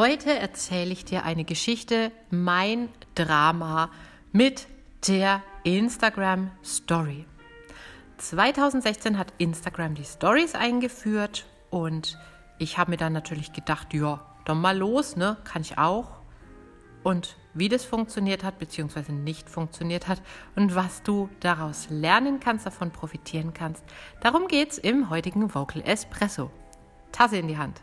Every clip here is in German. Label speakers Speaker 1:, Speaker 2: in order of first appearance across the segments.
Speaker 1: Heute erzähle ich dir eine Geschichte, mein Drama mit der Instagram Story. 2016 hat Instagram die Stories eingeführt und ich habe mir dann natürlich gedacht, ja, dann mal los, ne? Kann ich auch. Und wie das funktioniert hat, beziehungsweise nicht funktioniert hat und was du daraus lernen kannst, davon profitieren kannst, darum geht es im heutigen Vocal Espresso. Tasse in die Hand.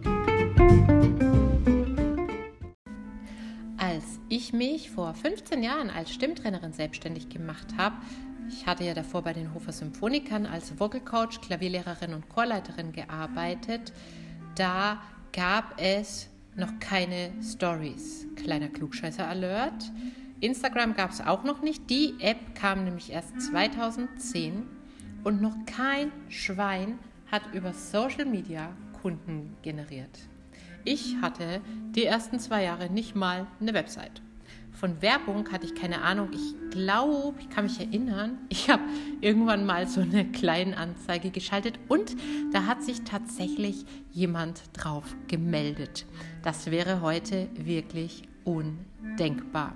Speaker 1: Ich mich vor 15 Jahren als Stimmtrainerin selbstständig gemacht habe, ich hatte ja davor bei den Hofer Symphonikern als Vocal Coach, Klavierlehrerin und Chorleiterin gearbeitet, da gab es noch keine Stories. Kleiner Klugscheißer Alert. Instagram gab es auch noch nicht. Die App kam nämlich erst 2010 und noch kein Schwein hat über Social Media Kunden generiert. Ich hatte die ersten zwei Jahre nicht mal eine Website. Von Werbung hatte ich keine Ahnung. Ich glaube, ich kann mich erinnern, ich habe irgendwann mal so eine kleine Anzeige geschaltet und da hat sich tatsächlich jemand drauf gemeldet. Das wäre heute wirklich undenkbar.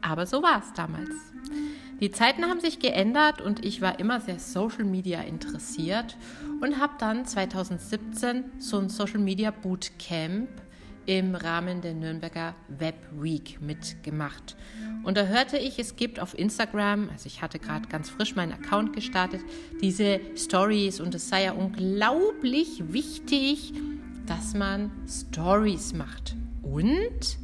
Speaker 1: Aber so war es damals. Die Zeiten haben sich geändert und ich war immer sehr Social Media interessiert und habe dann 2017 so ein Social Media Bootcamp im Rahmen der Nürnberger Web Week mitgemacht. Und da hörte ich, es gibt auf Instagram, also ich hatte gerade ganz frisch meinen Account gestartet, diese Stories und es sei ja unglaublich wichtig, dass man Stories macht. Und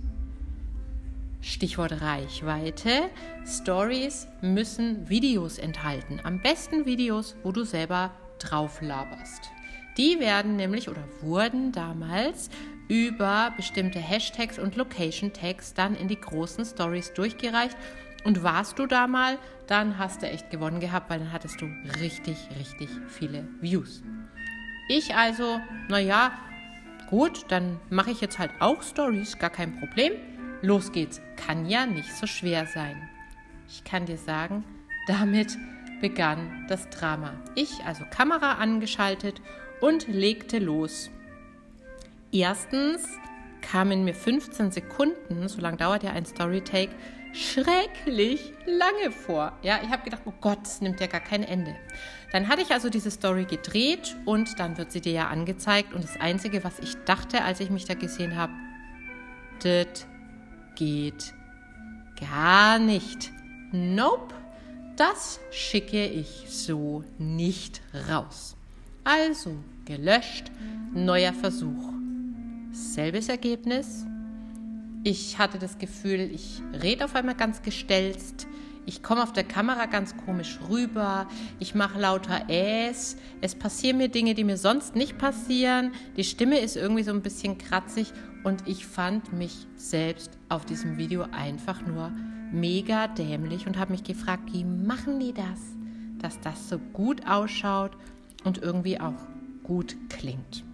Speaker 1: Stichwort Reichweite. Stories müssen Videos enthalten. Am besten Videos, wo du selber drauf laberst. Die werden nämlich oder wurden damals über bestimmte Hashtags und Location Tags dann in die großen Stories durchgereicht. Und warst du da mal, dann hast du echt gewonnen gehabt, weil dann hattest du richtig, richtig viele Views. Ich also, naja, gut, dann mache ich jetzt halt auch Stories, gar kein Problem. Los geht's, kann ja nicht so schwer sein. Ich kann dir sagen, damit begann das Drama. Ich also Kamera angeschaltet und legte los. Erstens kamen mir 15 Sekunden, so lange dauert ja ein Storytake, schrecklich lange vor. Ja, ich habe gedacht, oh Gott, das nimmt ja gar kein Ende. Dann hatte ich also diese Story gedreht und dann wird sie dir ja angezeigt. Und das Einzige, was ich dachte, als ich mich da gesehen habe, das geht gar nicht. Nope, das schicke ich so nicht raus. Also gelöscht, neuer Versuch. Selbes Ergebnis. Ich hatte das Gefühl, ich rede auf einmal ganz gestelzt. Ich komme auf der Kamera ganz komisch rüber. Ich mache lauter Äs. Es passieren mir Dinge, die mir sonst nicht passieren. Die Stimme ist irgendwie so ein bisschen kratzig und ich fand mich selbst auf diesem Video einfach nur mega dämlich und habe mich gefragt, wie machen die das, dass das so gut ausschaut und irgendwie auch gut klingt.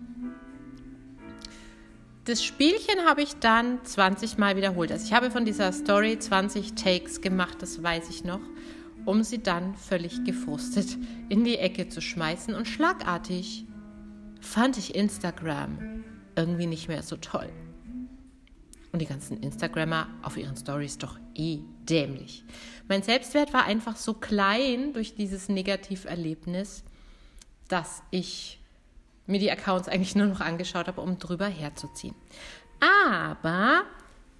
Speaker 1: Das Spielchen habe ich dann 20 Mal wiederholt. Also ich habe von dieser Story 20 Takes gemacht, das weiß ich noch, um sie dann völlig gefrustet in die Ecke zu schmeißen. Und schlagartig fand ich Instagram irgendwie nicht mehr so toll. Und die ganzen Instagrammer auf ihren Stories doch eh dämlich. Mein Selbstwert war einfach so klein durch dieses Negativerlebnis, dass ich mir die Accounts eigentlich nur noch angeschaut habe, um drüber herzuziehen. Aber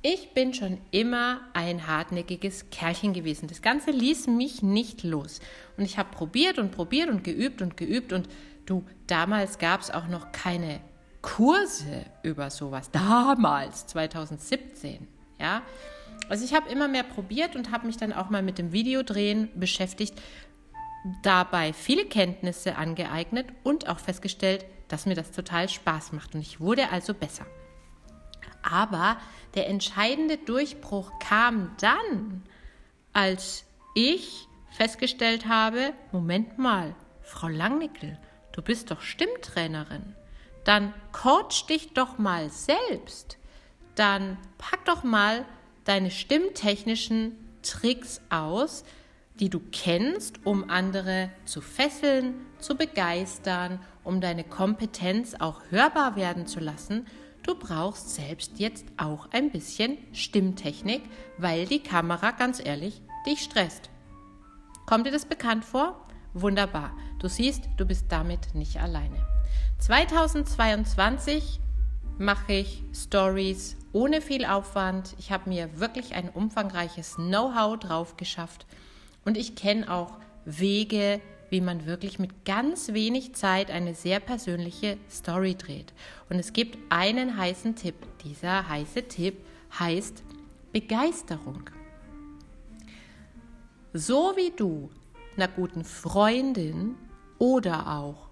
Speaker 1: ich bin schon immer ein hartnäckiges Kerlchen gewesen. Das Ganze ließ mich nicht los. Und ich habe probiert und probiert und geübt und geübt. Und du, damals gab es auch noch keine Kurse über sowas. Damals, 2017. Ja. Also ich habe immer mehr probiert und habe mich dann auch mal mit dem Videodrehen beschäftigt. Dabei viele Kenntnisse angeeignet und auch festgestellt, dass mir das total Spaß macht und ich wurde also besser. Aber der entscheidende Durchbruch kam dann, als ich festgestellt habe, Moment mal, Frau Langnickel, du bist doch Stimmtrainerin. Dann coach dich doch mal selbst. Dann pack doch mal deine stimmtechnischen Tricks aus, die du kennst, um andere zu fesseln, zu begeistern, um deine Kompetenz auch hörbar werden zu lassen. Du brauchst selbst jetzt auch ein bisschen Stimmtechnik, weil die Kamera ganz ehrlich dich stresst. Kommt dir das bekannt vor? Wunderbar. Du siehst, du bist damit nicht alleine. 2022 mache ich Stories ohne viel Aufwand. Ich habe mir wirklich ein umfangreiches Know-how drauf geschafft und ich kenne auch Wege, wie man wirklich mit ganz wenig Zeit eine sehr persönliche Story dreht. Und es gibt einen heißen Tipp. Dieser heiße Tipp heißt Begeisterung. So wie du einer guten Freundin oder auch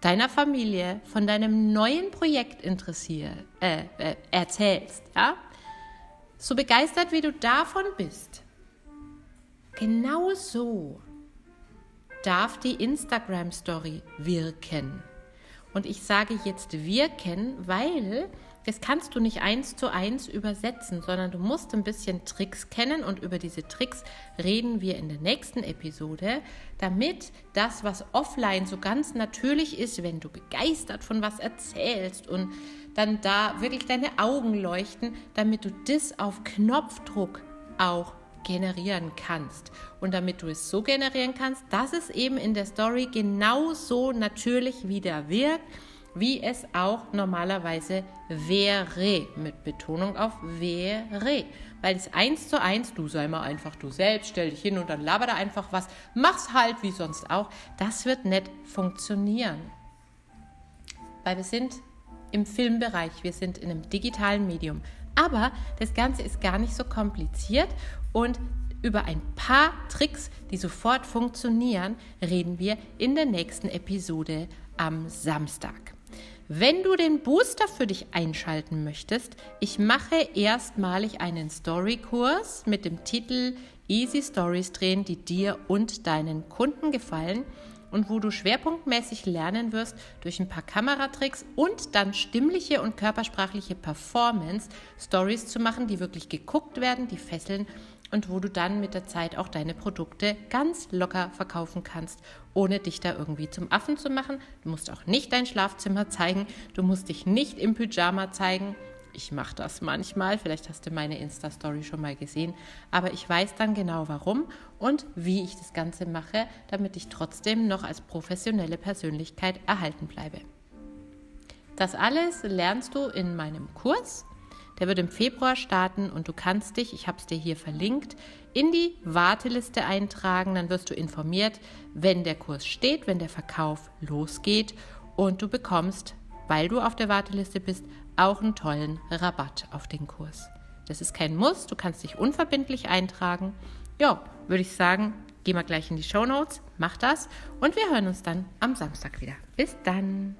Speaker 1: deiner Familie von deinem neuen Projekt interessiert, äh, äh, erzählst, ja? so begeistert wie du davon bist, genau so darf die Instagram Story wirken. Und ich sage jetzt wirken, weil das kannst du nicht eins zu eins übersetzen, sondern du musst ein bisschen Tricks kennen und über diese Tricks reden wir in der nächsten Episode, damit das, was offline so ganz natürlich ist, wenn du begeistert von was erzählst und dann da wirklich deine Augen leuchten, damit du das auf Knopfdruck auch generieren kannst. Und damit du es so generieren kannst, dass es eben in der Story genauso natürlich wieder wirkt wie es auch normalerweise wäre, mit Betonung auf wäre. Weil es eins zu eins, du sei mal einfach du selbst, stell dich hin und dann laber da einfach was, mach's halt wie sonst auch, das wird nicht funktionieren. Weil wir sind im Filmbereich, wir sind in einem digitalen Medium. Aber das Ganze ist gar nicht so kompliziert und über ein paar Tricks, die sofort funktionieren, reden wir in der nächsten Episode am Samstag. Wenn du den Booster für dich einschalten möchtest, ich mache erstmalig einen Story-Kurs mit dem Titel Easy Stories drehen, die dir und deinen Kunden gefallen und wo du schwerpunktmäßig lernen wirst, durch ein paar Kameratricks und dann stimmliche und körpersprachliche Performance Stories zu machen, die wirklich geguckt werden, die fesseln und wo du dann mit der Zeit auch deine Produkte ganz locker verkaufen kannst, ohne dich da irgendwie zum Affen zu machen. Du musst auch nicht dein Schlafzimmer zeigen, du musst dich nicht im Pyjama zeigen. Ich mache das manchmal, vielleicht hast du meine Insta-Story schon mal gesehen, aber ich weiß dann genau warum und wie ich das Ganze mache, damit ich trotzdem noch als professionelle Persönlichkeit erhalten bleibe. Das alles lernst du in meinem Kurs der wird im Februar starten und du kannst dich, ich habe es dir hier verlinkt, in die Warteliste eintragen. Dann wirst du informiert, wenn der Kurs steht, wenn der Verkauf losgeht und du bekommst, weil du auf der Warteliste bist, auch einen tollen Rabatt auf den Kurs. Das ist kein Muss, du kannst dich unverbindlich eintragen. Ja, würde ich sagen, geh mal gleich in die Show Notes, mach das und wir hören uns dann am Samstag wieder. Bis dann!